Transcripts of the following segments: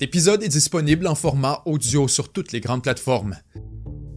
Cet épisode est disponible en format audio sur toutes les grandes plateformes.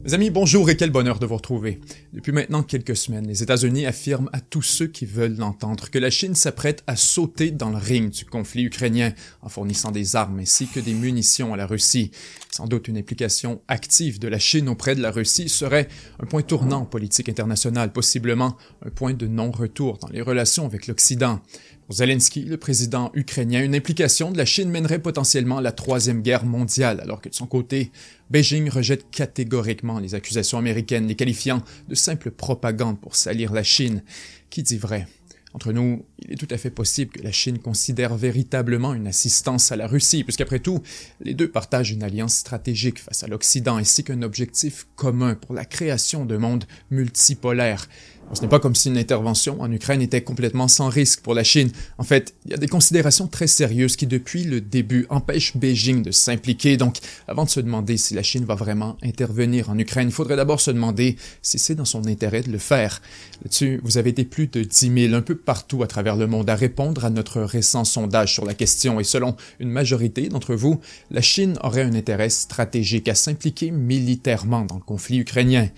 Mes amis, bonjour et quel bonheur de vous retrouver. Depuis maintenant quelques semaines, les États-Unis affirment à tous ceux qui veulent l'entendre que la Chine s'apprête à sauter dans le ring du conflit ukrainien en fournissant des armes ainsi que des munitions à la Russie. Sans doute une implication active de la Chine auprès de la Russie serait un point tournant politique internationale, possiblement un point de non-retour dans les relations avec l'Occident. Pour Zelensky, le président ukrainien, une implication de la Chine mènerait potentiellement à la troisième guerre mondiale, alors que de son côté, Beijing rejette catégoriquement les accusations américaines, les qualifiant de simple propagande pour salir la Chine. Qui dit vrai? Entre nous, il est tout à fait possible que la Chine considère véritablement une assistance à la Russie, puisqu'après tout, les deux partagent une alliance stratégique face à l'Occident ainsi qu'un objectif commun pour la création d'un monde multipolaire. Ce n'est pas comme si une intervention en Ukraine était complètement sans risque pour la Chine. En fait, il y a des considérations très sérieuses qui, depuis le début, empêchent Beijing de s'impliquer. Donc, avant de se demander si la Chine va vraiment intervenir en Ukraine, il faudrait d'abord se demander si c'est dans son intérêt de le faire. Là-dessus, vous avez été plus de 10 000 un peu partout à travers le monde à répondre à notre récent sondage sur la question et selon une majorité d'entre vous, la Chine aurait un intérêt stratégique à s'impliquer militairement dans le conflit ukrainien.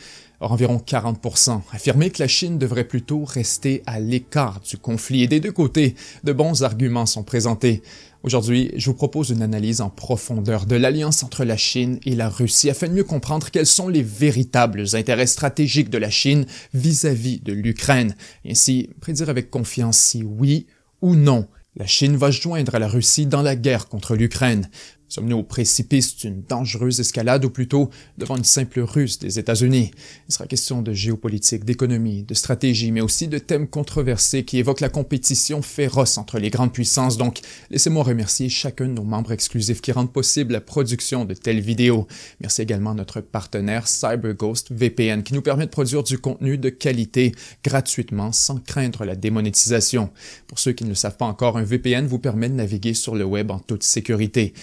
Environ 40% affirmaient que la Chine devrait plutôt rester à l'écart du conflit et des deux côtés, de bons arguments sont présentés. Aujourd'hui, je vous propose une analyse en profondeur de l'alliance entre la Chine et la Russie afin de mieux comprendre quels sont les véritables intérêts stratégiques de la Chine vis-à-vis de l'Ukraine, ainsi prédire avec confiance si oui ou non la Chine va joindre à la Russie dans la guerre contre l'Ukraine. Sommes-nous au précipice d'une dangereuse escalade ou plutôt devant une simple ruse des États-Unis? Il sera question de géopolitique, d'économie, de stratégie, mais aussi de thèmes controversés qui évoquent la compétition féroce entre les grandes puissances. Donc, laissez-moi remercier chacun de nos membres exclusifs qui rendent possible la production de telles vidéos. Merci également à notre partenaire CyberGhost VPN qui nous permet de produire du contenu de qualité gratuitement sans craindre la démonétisation. Pour ceux qui ne le savent pas encore, un VPN vous permet de naviguer sur le web en toute sécurité.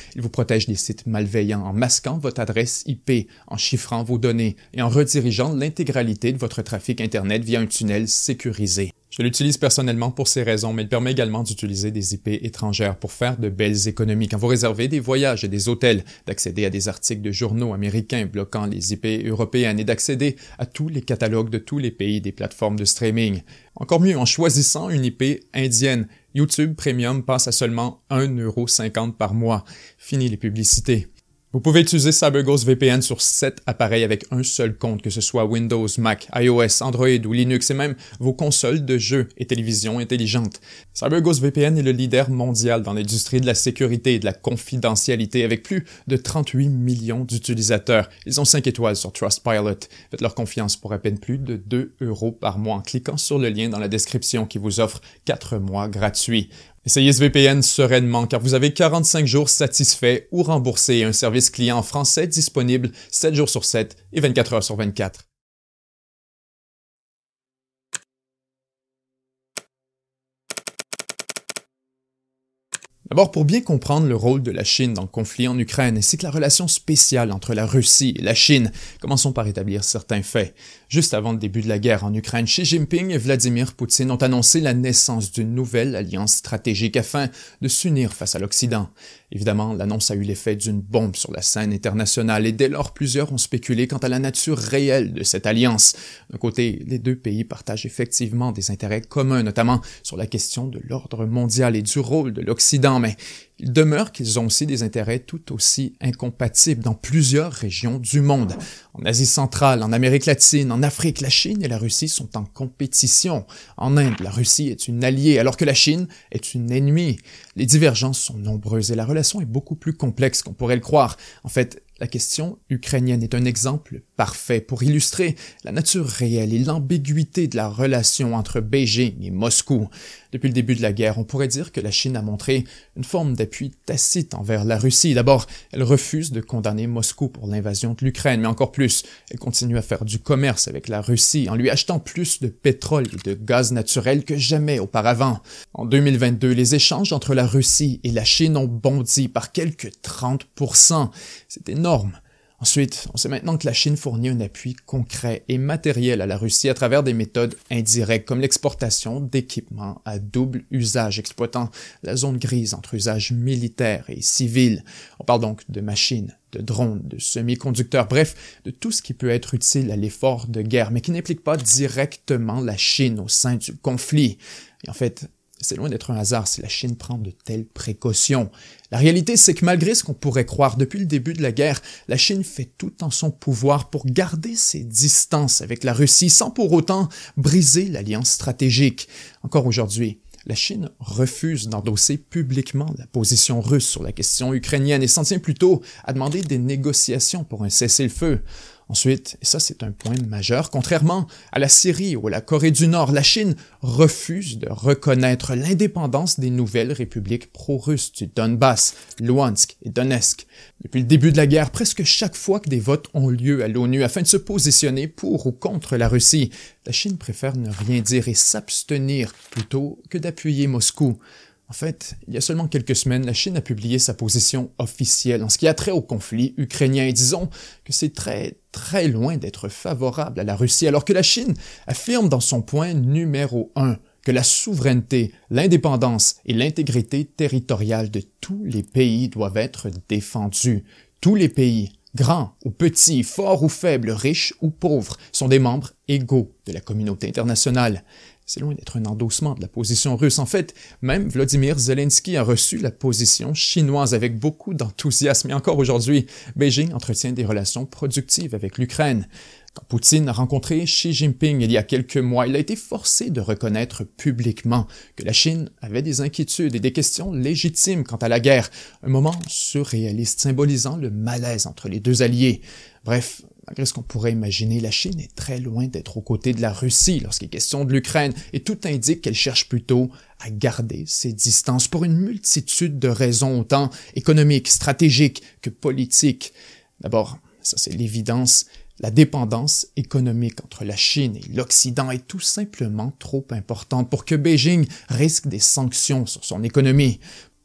Protège des sites malveillants en masquant votre adresse IP, en chiffrant vos données et en redirigeant l'intégralité de votre trafic Internet via un tunnel sécurisé. Je l'utilise personnellement pour ces raisons, mais il permet également d'utiliser des IP étrangères pour faire de belles économies. Quand vous réservez des voyages et des hôtels, d'accéder à des articles de journaux américains bloquant les IP européennes et d'accéder à tous les catalogues de tous les pays des plateformes de streaming. Encore mieux, en choisissant une IP indienne, YouTube Premium passe à seulement 1,50€ par mois. Fini les publicités. Vous pouvez utiliser CyberGhost VPN sur 7 appareils avec un seul compte, que ce soit Windows, Mac, iOS, Android ou Linux et même vos consoles de jeux et télévisions intelligentes. CyberGhost VPN est le leader mondial dans l'industrie de la sécurité et de la confidentialité avec plus de 38 millions d'utilisateurs. Ils ont 5 étoiles sur Trustpilot. Faites leur confiance pour à peine plus de 2 euros par mois en cliquant sur le lien dans la description qui vous offre 4 mois gratuits. Essayez ce VPN sereinement car vous avez 45 jours satisfaits ou remboursés et un service client français disponible 7 jours sur 7 et 24 heures sur 24. D'abord, pour bien comprendre le rôle de la Chine dans le conflit en Ukraine, ainsi que la relation spéciale entre la Russie et la Chine, commençons par établir certains faits. Juste avant le début de la guerre en Ukraine, Xi Jinping et Vladimir Poutine ont annoncé la naissance d'une nouvelle alliance stratégique afin de s'unir face à l'Occident. Évidemment, l'annonce a eu l'effet d'une bombe sur la scène internationale et dès lors plusieurs ont spéculé quant à la nature réelle de cette alliance. D'un côté, les deux pays partagent effectivement des intérêts communs, notamment sur la question de l'ordre mondial et du rôle de l'Occident, mais il demeure qu'ils ont aussi des intérêts tout aussi incompatibles dans plusieurs régions du monde. En Asie centrale, en Amérique latine, en Afrique, la Chine et la Russie sont en compétition. En Inde, la Russie est une alliée alors que la Chine est une ennemie. Les divergences sont nombreuses et la relation est beaucoup plus complexe qu'on pourrait le croire. En fait, la question ukrainienne est un exemple parfait pour illustrer la nature réelle et l'ambiguïté de la relation entre Beijing et Moscou. Depuis le début de la guerre, on pourrait dire que la Chine a montré une forme d'appui tacite envers la Russie. D'abord, elle refuse de condamner Moscou pour l'invasion de l'Ukraine, mais encore plus, elle continue à faire du commerce avec la Russie en lui achetant plus de pétrole et de gaz naturel que jamais auparavant. En 2022, les échanges entre la Russie et la Chine ont bondi par quelques 30%. C'est énorme. Ensuite, on sait maintenant que la Chine fournit un appui concret et matériel à la Russie à travers des méthodes indirectes comme l'exportation d'équipements à double usage exploitant la zone grise entre usage militaire et civil. On parle donc de machines, de drones, de semi-conducteurs, bref, de tout ce qui peut être utile à l'effort de guerre, mais qui n'implique pas directement la Chine au sein du conflit. En fait, c'est loin d'être un hasard si la Chine prend de telles précautions. La réalité, c'est que malgré ce qu'on pourrait croire depuis le début de la guerre, la Chine fait tout en son pouvoir pour garder ses distances avec la Russie sans pour autant briser l'alliance stratégique. Encore aujourd'hui, la Chine refuse d'endosser publiquement la position russe sur la question ukrainienne et s'en tient plutôt à demander des négociations pour un cessez-le-feu. Ensuite, et ça c'est un point majeur, contrairement à la Syrie ou à la Corée du Nord, la Chine refuse de reconnaître l'indépendance des nouvelles républiques pro-russes du Donbass, Luhansk et Donetsk. Depuis le début de la guerre, presque chaque fois que des votes ont lieu à l'ONU afin de se positionner pour ou contre la Russie, la Chine préfère ne rien dire et s'abstenir plutôt que d'appuyer Moscou. En fait, il y a seulement quelques semaines, la Chine a publié sa position officielle en ce qui a trait au conflit ukrainien et disons que c'est très très loin d'être favorable à la Russie alors que la Chine affirme dans son point numéro un que la souveraineté, l'indépendance et l'intégrité territoriale de tous les pays doivent être défendus. Tous les pays, grands ou petits, forts ou faibles, riches ou pauvres, sont des membres égaux de la communauté internationale. C'est loin d'être un endossement de la position russe. En fait, même Vladimir Zelensky a reçu la position chinoise avec beaucoup d'enthousiasme. Et encore aujourd'hui, Beijing entretient des relations productives avec l'Ukraine. Quand Poutine a rencontré Xi Jinping il y a quelques mois, il a été forcé de reconnaître publiquement que la Chine avait des inquiétudes et des questions légitimes quant à la guerre, un moment surréaliste symbolisant le malaise entre les deux alliés. Bref, Malgré ce qu'on pourrait imaginer, la Chine est très loin d'être aux côtés de la Russie lorsqu'il est question de l'Ukraine, et tout indique qu'elle cherche plutôt à garder ses distances pour une multitude de raisons autant économiques, stratégiques que politiques. D'abord, ça c'est l'évidence, la dépendance économique entre la Chine et l'Occident est tout simplement trop importante pour que Beijing risque des sanctions sur son économie.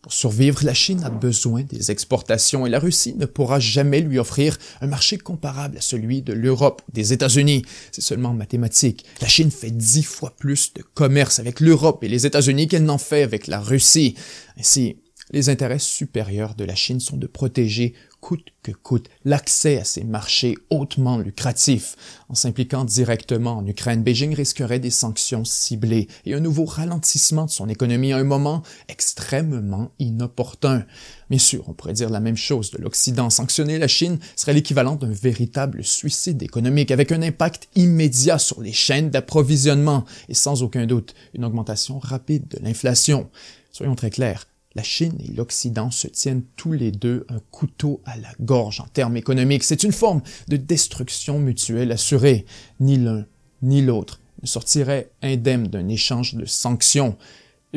Pour survivre, la Chine a besoin des exportations et la Russie ne pourra jamais lui offrir un marché comparable à celui de l'Europe ou des États-Unis. C'est seulement mathématique. La Chine fait dix fois plus de commerce avec l'Europe et les États-Unis qu'elle n'en fait avec la Russie. Ainsi, les intérêts supérieurs de la Chine sont de protéger coûte que coûte l'accès à ces marchés hautement lucratifs. En s'impliquant directement en Ukraine, Beijing risquerait des sanctions ciblées et un nouveau ralentissement de son économie à un moment extrêmement inopportun. Bien sûr, on pourrait dire la même chose de l'Occident. Sanctionner la Chine serait l'équivalent d'un véritable suicide économique avec un impact immédiat sur les chaînes d'approvisionnement et sans aucun doute une augmentation rapide de l'inflation. Soyons très clairs, la Chine et l'Occident se tiennent tous les deux un couteau à la gorge en termes économiques. C'est une forme de destruction mutuelle assurée. Ni l'un ni l'autre ne sortirait indemne d'un échange de sanctions.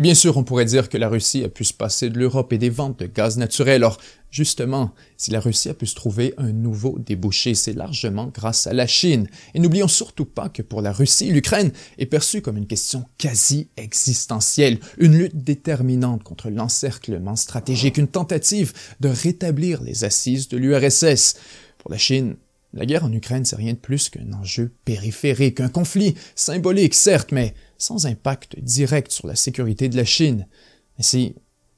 Bien sûr, on pourrait dire que la Russie a pu se passer de l'Europe et des ventes de gaz naturel. Or, justement, si la Russie a pu se trouver un nouveau débouché, c'est largement grâce à la Chine. Et n'oublions surtout pas que pour la Russie, l'Ukraine est perçue comme une question quasi existentielle, une lutte déterminante contre l'encerclement stratégique, une tentative de rétablir les assises de l'URSS. Pour la Chine, la guerre en Ukraine, c'est rien de plus qu'un enjeu périphérique, un conflit symbolique, certes, mais sans impact direct sur la sécurité de la Chine. Ainsi,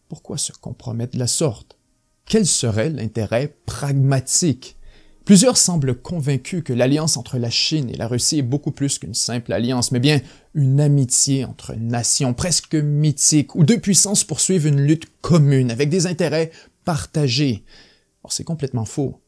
pourquoi se compromettre de la sorte? Quel serait l'intérêt pragmatique? Plusieurs semblent convaincus que l'alliance entre la Chine et la Russie est beaucoup plus qu'une simple alliance, mais bien une amitié entre nations presque mythique, où deux puissances poursuivent une lutte commune avec des intérêts partagés. Or, c'est complètement faux.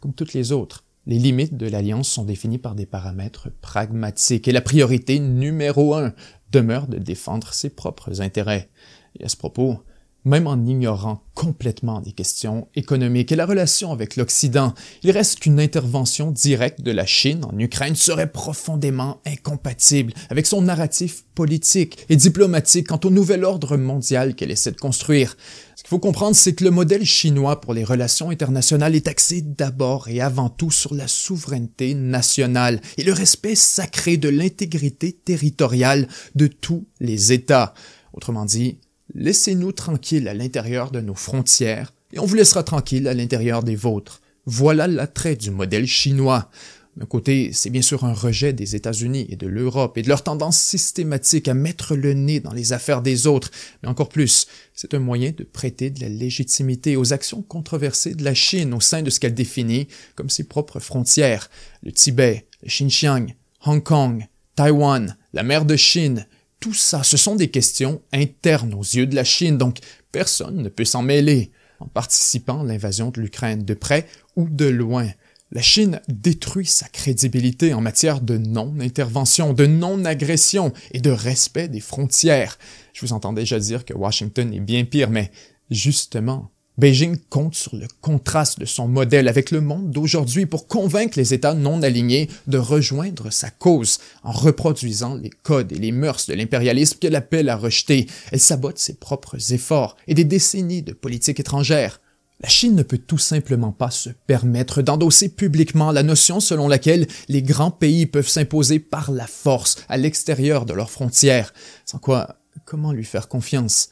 Comme toutes les autres, les limites de l'alliance sont définies par des paramètres pragmatiques et la priorité numéro un demeure de défendre ses propres intérêts. Et à ce propos, même en ignorant complètement les questions économiques et la relation avec l'Occident, il reste qu'une intervention directe de la Chine en Ukraine serait profondément incompatible avec son narratif politique et diplomatique quant au nouvel ordre mondial qu'elle essaie de construire. Ce qu'il faut comprendre, c'est que le modèle chinois pour les relations internationales est axé d'abord et avant tout sur la souveraineté nationale et le respect sacré de l'intégrité territoriale de tous les États. Autrement dit, Laissez-nous tranquilles à l'intérieur de nos frontières, et on vous laissera tranquille à l'intérieur des vôtres. Voilà l'attrait du modèle chinois. D'un côté, c'est bien sûr un rejet des États-Unis et de l'Europe et de leur tendance systématique à mettre le nez dans les affaires des autres, mais encore plus, c'est un moyen de prêter de la légitimité aux actions controversées de la Chine au sein de ce qu'elle définit comme ses propres frontières, le Tibet, le Xinjiang, Hong Kong, Taïwan, la mer de Chine, tout ça, ce sont des questions internes aux yeux de la Chine, donc personne ne peut s'en mêler. En participant à l'invasion de l'Ukraine de près ou de loin, la Chine détruit sa crédibilité en matière de non-intervention, de non-agression et de respect des frontières. Je vous entends déjà dire que Washington est bien pire, mais justement, Beijing compte sur le contraste de son modèle avec le monde d'aujourd'hui pour convaincre les États non alignés de rejoindre sa cause en reproduisant les codes et les mœurs de l'impérialisme qu'elle appelle à rejeter. Elle sabote ses propres efforts et des décennies de politique étrangère. La Chine ne peut tout simplement pas se permettre d'endosser publiquement la notion selon laquelle les grands pays peuvent s'imposer par la force à l'extérieur de leurs frontières, sans quoi comment lui faire confiance?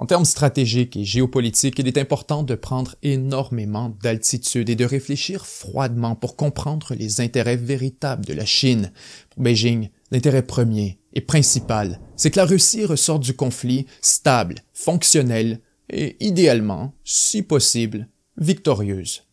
En termes stratégiques et géopolitiques, il est important de prendre énormément d'altitude et de réfléchir froidement pour comprendre les intérêts véritables de la Chine. Pour Beijing, l'intérêt premier et principal, c'est que la Russie ressorte du conflit stable, fonctionnelle, et idéalement, si possible, victorieuse.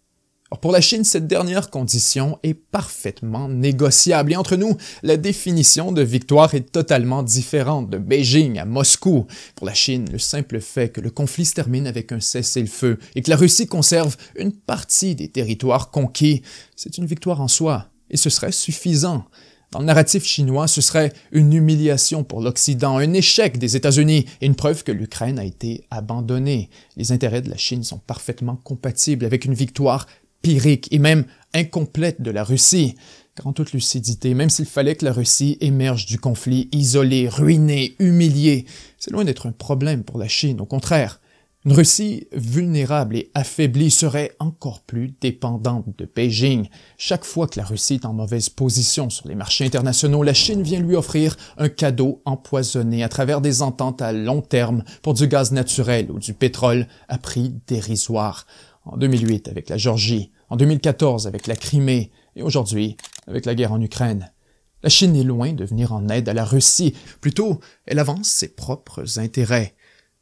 Pour la Chine, cette dernière condition est parfaitement négociable. Et entre nous, la définition de victoire est totalement différente de Beijing à Moscou. Pour la Chine, le simple fait que le conflit se termine avec un cessez-le-feu et que la Russie conserve une partie des territoires conquis, c'est une victoire en soi. Et ce serait suffisant. Dans le narratif chinois, ce serait une humiliation pour l'Occident, un échec des États-Unis et une preuve que l'Ukraine a été abandonnée. Les intérêts de la Chine sont parfaitement compatibles avec une victoire pyrrhique et même incomplète de la Russie. Car toute lucidité, même s'il fallait que la Russie émerge du conflit isolée, ruinée, humiliée, c'est loin d'être un problème pour la Chine, au contraire. Une Russie vulnérable et affaiblie serait encore plus dépendante de Beijing. Chaque fois que la Russie est en mauvaise position sur les marchés internationaux, la Chine vient lui offrir un cadeau empoisonné à travers des ententes à long terme pour du gaz naturel ou du pétrole à prix dérisoire. En 2008 avec la Géorgie, en 2014 avec la Crimée et aujourd'hui avec la guerre en Ukraine. La Chine est loin de venir en aide à la Russie, plutôt elle avance ses propres intérêts.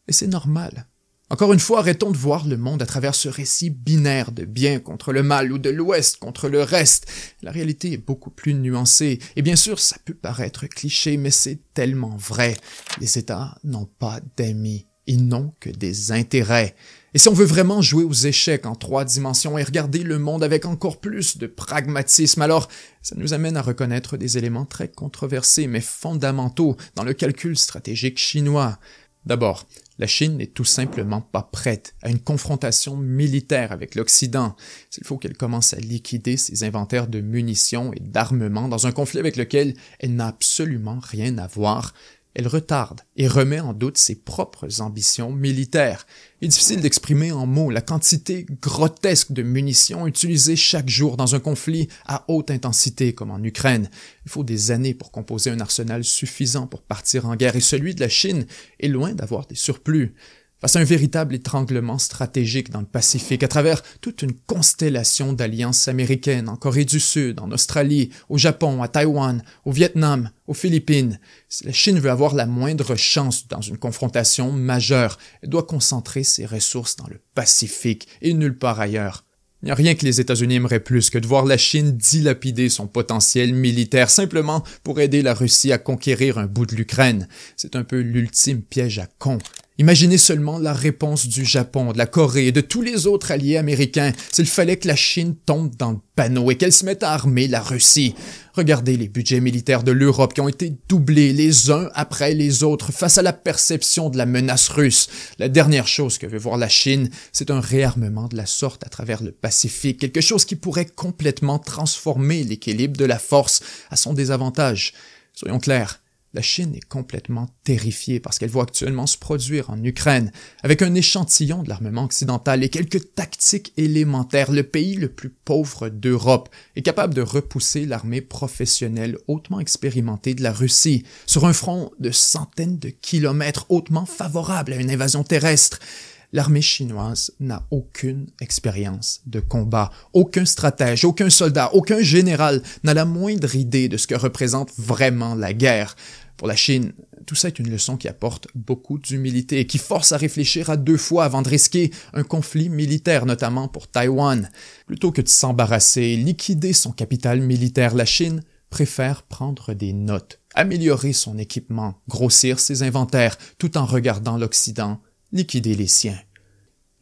Et c'est normal. Encore une fois, arrêtons de voir le monde à travers ce récit binaire de bien contre le mal ou de l'ouest contre le reste. La réalité est beaucoup plus nuancée, et bien sûr, ça peut paraître cliché, mais c'est tellement vrai. Les États n'ont pas d'amis, ils n'ont que des intérêts. Et si on veut vraiment jouer aux échecs en trois dimensions et regarder le monde avec encore plus de pragmatisme, alors ça nous amène à reconnaître des éléments très controversés mais fondamentaux dans le calcul stratégique chinois. D'abord, la Chine n'est tout simplement pas prête à une confrontation militaire avec l'Occident. Il faut qu'elle commence à liquider ses inventaires de munitions et d'armements dans un conflit avec lequel elle n'a absolument rien à voir elle retarde et remet en doute ses propres ambitions militaires. Il est difficile d'exprimer en mots la quantité grotesque de munitions utilisées chaque jour dans un conflit à haute intensité comme en Ukraine. Il faut des années pour composer un arsenal suffisant pour partir en guerre et celui de la Chine est loin d'avoir des surplus face à un véritable étranglement stratégique dans le Pacifique à travers toute une constellation d'alliances américaines en Corée du Sud, en Australie, au Japon, à Taïwan, au Vietnam, aux Philippines. Si la Chine veut avoir la moindre chance dans une confrontation majeure, elle doit concentrer ses ressources dans le Pacifique et nulle part ailleurs. Il n'y a rien que les États-Unis aimeraient plus que de voir la Chine dilapider son potentiel militaire simplement pour aider la Russie à conquérir un bout de l'Ukraine. C'est un peu l'ultime piège à con Imaginez seulement la réponse du Japon, de la Corée et de tous les autres alliés américains s'il fallait que la Chine tombe dans le panneau et qu'elle se mette à armer la Russie. Regardez les budgets militaires de l'Europe qui ont été doublés les uns après les autres face à la perception de la menace russe. La dernière chose que veut voir la Chine, c'est un réarmement de la sorte à travers le Pacifique, quelque chose qui pourrait complètement transformer l'équilibre de la force à son désavantage. Soyons clairs, la Chine est complètement terrifiée parce qu'elle voit actuellement se produire en Ukraine, avec un échantillon de l'armement occidental et quelques tactiques élémentaires, le pays le plus pauvre d'Europe est capable de repousser l'armée professionnelle hautement expérimentée de la Russie sur un front de centaines de kilomètres hautement favorable à une invasion terrestre. l'armée chinoise n'a aucune expérience de combat. Aucun stratège, aucun soldat, aucun général n'a la moindre idée de ce que représente vraiment la guerre. Pour la Chine, tout ça est une leçon qui apporte beaucoup d'humilité et qui force à réfléchir à deux fois avant de risquer un conflit militaire, notamment pour Taïwan. Plutôt que de s'embarrasser, liquider son capital militaire, la Chine préfère prendre des notes, améliorer son équipement, grossir ses inventaires, tout en regardant l'Occident liquider les siens.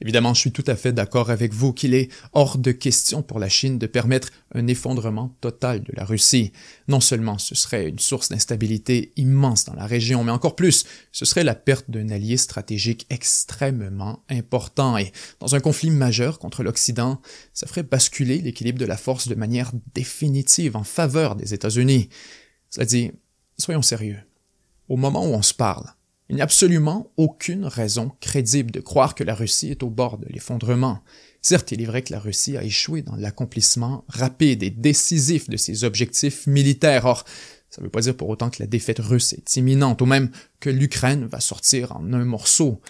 Évidemment, je suis tout à fait d'accord avec vous qu'il est hors de question pour la Chine de permettre un effondrement total de la Russie. Non seulement ce serait une source d'instabilité immense dans la région, mais encore plus, ce serait la perte d'un allié stratégique extrêmement important. Et dans un conflit majeur contre l'Occident, ça ferait basculer l'équilibre de la force de manière définitive en faveur des États-Unis. Cela dit, soyons sérieux. Au moment où on se parle, il n'y a absolument aucune raison crédible de croire que la Russie est au bord de l'effondrement. Certes, il est vrai que la Russie a échoué dans l'accomplissement rapide et décisif de ses objectifs militaires. Or, ça ne veut pas dire pour autant que la défaite russe est imminente, ou même que l'Ukraine va sortir en un morceau.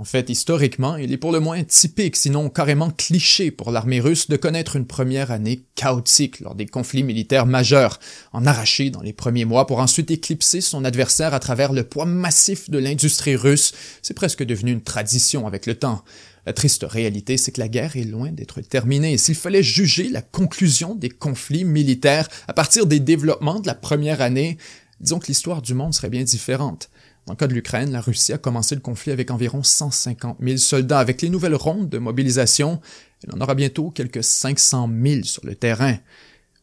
En fait, historiquement, il est pour le moins typique, sinon carrément cliché pour l'armée russe de connaître une première année chaotique lors des conflits militaires majeurs, en arracher dans les premiers mois pour ensuite éclipser son adversaire à travers le poids massif de l'industrie russe. C'est presque devenu une tradition avec le temps. La triste réalité, c'est que la guerre est loin d'être terminée. S'il fallait juger la conclusion des conflits militaires à partir des développements de la première année, disons que l'histoire du monde serait bien différente. Dans le cas de l'Ukraine, la Russie a commencé le conflit avec environ 150 000 soldats. Avec les nouvelles rondes de mobilisation, elle en aura bientôt quelques 500 000 sur le terrain.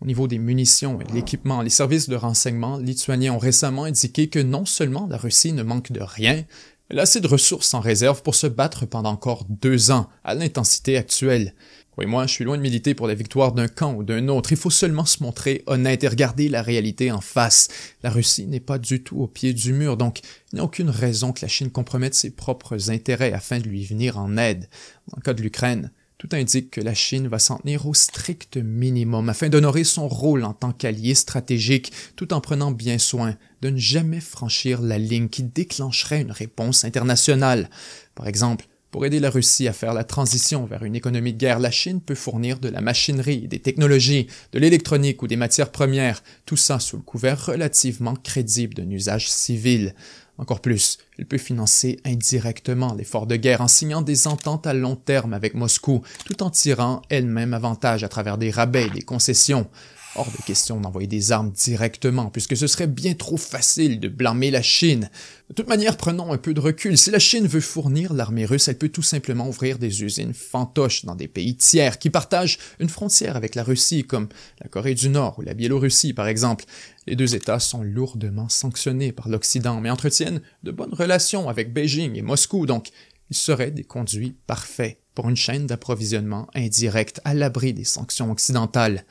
Au niveau des munitions et de l'équipement, les services de renseignement lituaniens ont récemment indiqué que non seulement la Russie ne manque de rien, elle a assez de ressources en réserve pour se battre pendant encore deux ans, à l'intensité actuelle. Oui, moi, je suis loin de militer pour la victoire d'un camp ou d'un autre. Il faut seulement se montrer honnête et regarder la réalité en face. La Russie n'est pas du tout au pied du mur, donc il n'y a aucune raison que la Chine compromette ses propres intérêts afin de lui venir en aide. Dans le cas de l'Ukraine, tout indique que la Chine va s'en tenir au strict minimum afin d'honorer son rôle en tant qu'allié stratégique tout en prenant bien soin de ne jamais franchir la ligne qui déclencherait une réponse internationale. Par exemple, pour aider la Russie à faire la transition vers une économie de guerre, la Chine peut fournir de la machinerie, des technologies, de l'électronique ou des matières premières, tout ça sous le couvert relativement crédible d'un usage civil. Encore plus, elle peut financer indirectement l'effort de guerre en signant des ententes à long terme avec Moscou, tout en tirant elle-même avantage à travers des rabais et des concessions. Hors de question d'envoyer des armes directement, puisque ce serait bien trop facile de blâmer la Chine. De toute manière, prenons un peu de recul. Si la Chine veut fournir l'armée russe, elle peut tout simplement ouvrir des usines fantoches dans des pays tiers qui partagent une frontière avec la Russie, comme la Corée du Nord ou la Biélorussie, par exemple. Les deux États sont lourdement sanctionnés par l'Occident, mais entretiennent de bonnes relations avec Beijing et Moscou, donc ils seraient des conduits parfaits pour une chaîne d'approvisionnement indirecte à l'abri des sanctions occidentales.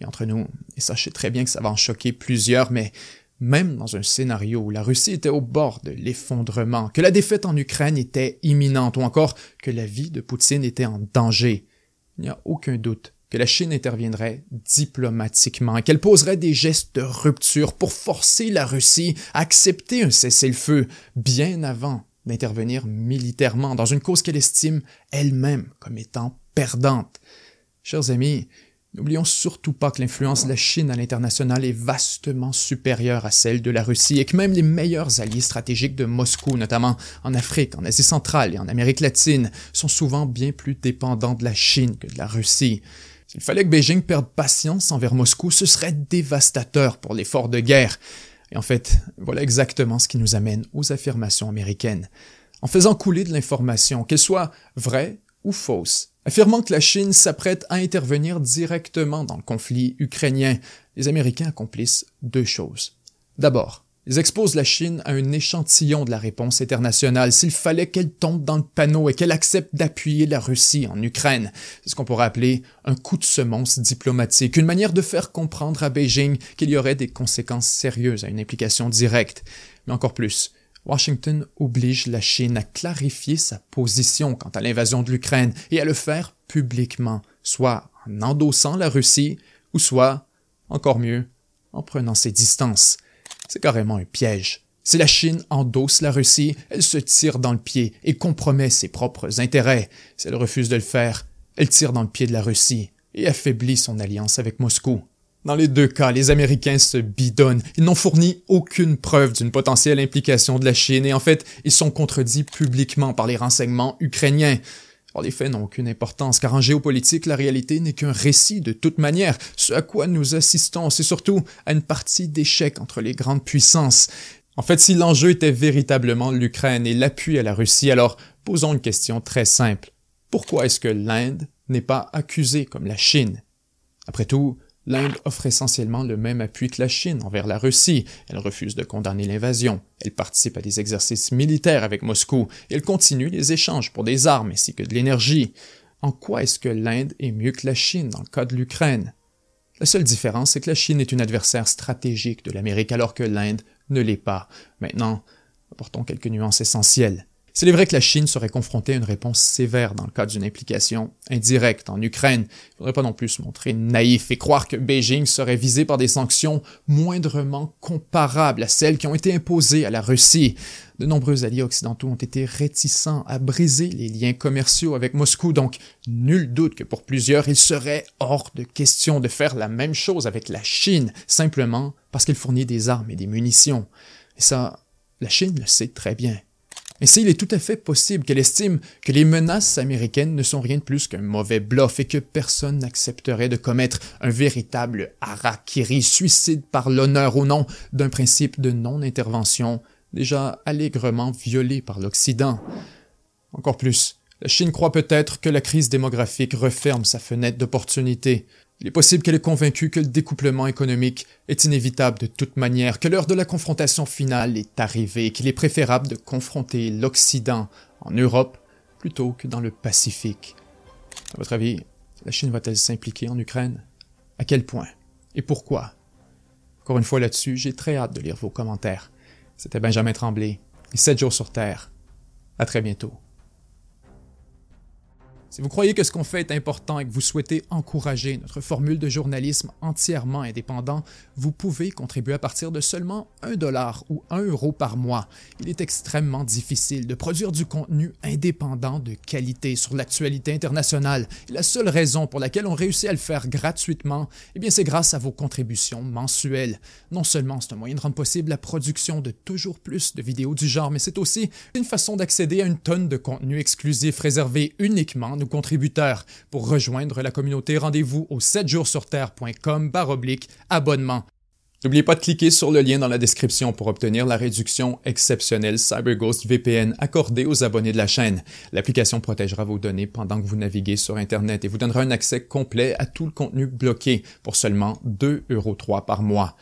Et entre nous, et sachez très bien que ça va en choquer plusieurs, mais même dans un scénario où la Russie était au bord de l'effondrement, que la défaite en Ukraine était imminente, ou encore que la vie de Poutine était en danger, il n'y a aucun doute que la Chine interviendrait diplomatiquement et qu'elle poserait des gestes de rupture pour forcer la Russie à accepter un cessez-le-feu bien avant d'intervenir militairement dans une cause qu'elle estime elle-même comme étant perdante. Chers amis, N'oublions surtout pas que l'influence de la Chine à l'international est vastement supérieure à celle de la Russie et que même les meilleurs alliés stratégiques de Moscou, notamment en Afrique, en Asie centrale et en Amérique latine, sont souvent bien plus dépendants de la Chine que de la Russie. S'il fallait que Beijing perde patience envers Moscou, ce serait dévastateur pour l'effort de guerre. Et en fait, voilà exactement ce qui nous amène aux affirmations américaines. En faisant couler de l'information, qu'elle soit vraie ou fausse, Affirmant que la Chine s'apprête à intervenir directement dans le conflit ukrainien, les Américains accomplissent deux choses. D'abord, ils exposent la Chine à un échantillon de la réponse internationale s'il fallait qu'elle tombe dans le panneau et qu'elle accepte d'appuyer la Russie en Ukraine. C'est ce qu'on pourrait appeler un coup de semonce diplomatique, une manière de faire comprendre à Beijing qu'il y aurait des conséquences sérieuses à une implication directe. Mais encore plus, Washington oblige la Chine à clarifier sa position quant à l'invasion de l'Ukraine et à le faire publiquement, soit en endossant la Russie, ou soit, encore mieux, en prenant ses distances. C'est carrément un piège. Si la Chine endosse la Russie, elle se tire dans le pied et compromet ses propres intérêts. Si elle refuse de le faire, elle tire dans le pied de la Russie et affaiblit son alliance avec Moscou. Dans les deux cas, les Américains se bidonnent. Ils n'ont fourni aucune preuve d'une potentielle implication de la Chine et en fait, ils sont contredits publiquement par les renseignements ukrainiens. Or, les faits n'ont aucune importance, car en géopolitique, la réalité n'est qu'un récit de toute manière. Ce à quoi nous assistons, c'est surtout à une partie d'échec entre les grandes puissances. En fait, si l'enjeu était véritablement l'Ukraine et l'appui à la Russie, alors posons une question très simple. Pourquoi est-ce que l'Inde n'est pas accusée comme la Chine? Après tout, L'Inde offre essentiellement le même appui que la Chine envers la Russie. Elle refuse de condamner l'invasion. Elle participe à des exercices militaires avec Moscou. Elle continue les échanges pour des armes ainsi que de l'énergie. En quoi est-ce que l'Inde est mieux que la Chine dans le cas de l'Ukraine? La seule différence, c'est que la Chine est une adversaire stratégique de l'Amérique alors que l'Inde ne l'est pas. Maintenant, apportons quelques nuances essentielles. S'il est vrai que la Chine serait confrontée à une réponse sévère dans le cas d'une implication indirecte en Ukraine, il ne faudrait pas non plus se montrer naïf et croire que Beijing serait visé par des sanctions moindrement comparables à celles qui ont été imposées à la Russie. De nombreux alliés occidentaux ont été réticents à briser les liens commerciaux avec Moscou, donc nul doute que pour plusieurs, il serait hors de question de faire la même chose avec la Chine, simplement parce qu'elle fournit des armes et des munitions. Et ça, la Chine le sait très bien. Mais s'il est tout à fait possible qu'elle estime que les menaces américaines ne sont rien de plus qu'un mauvais bluff et que personne n'accepterait de commettre un véritable harakiri, suicide par l'honneur au nom d'un principe de non-intervention déjà allègrement violé par l'Occident. Encore plus, la Chine croit peut-être que la crise démographique referme sa fenêtre d'opportunité, il est possible qu'elle ait convaincue que le découplement économique est inévitable de toute manière, que l'heure de la confrontation finale est arrivée qu'il est préférable de confronter l'Occident en Europe plutôt que dans le Pacifique. À votre avis, la Chine va-t-elle s'impliquer en Ukraine? À quel point? Et pourquoi? Encore une fois là-dessus, j'ai très hâte de lire vos commentaires. C'était Benjamin Tremblay, et 7 jours sur Terre. À très bientôt. Si vous croyez que ce qu'on fait est important et que vous souhaitez encourager notre formule de journalisme entièrement indépendant, vous pouvez contribuer à partir de seulement 1 dollar ou 1 euro par mois. Il est extrêmement difficile de produire du contenu indépendant de qualité sur l'actualité internationale. La seule raison pour laquelle on réussit à le faire gratuitement, eh bien c'est grâce à vos contributions mensuelles. Non seulement c'est un moyen de rendre possible la production de toujours plus de vidéos du genre, mais c'est aussi une façon d'accéder à une tonne de contenu exclusif réservé uniquement contributeurs. Pour rejoindre la communauté, rendez-vous au 7jourssurterre.com oblique abonnement. N'oubliez pas de cliquer sur le lien dans la description pour obtenir la réduction exceptionnelle CyberGhost VPN accordée aux abonnés de la chaîne. L'application protégera vos données pendant que vous naviguez sur Internet et vous donnera un accès complet à tout le contenu bloqué pour seulement 2,3€ par mois.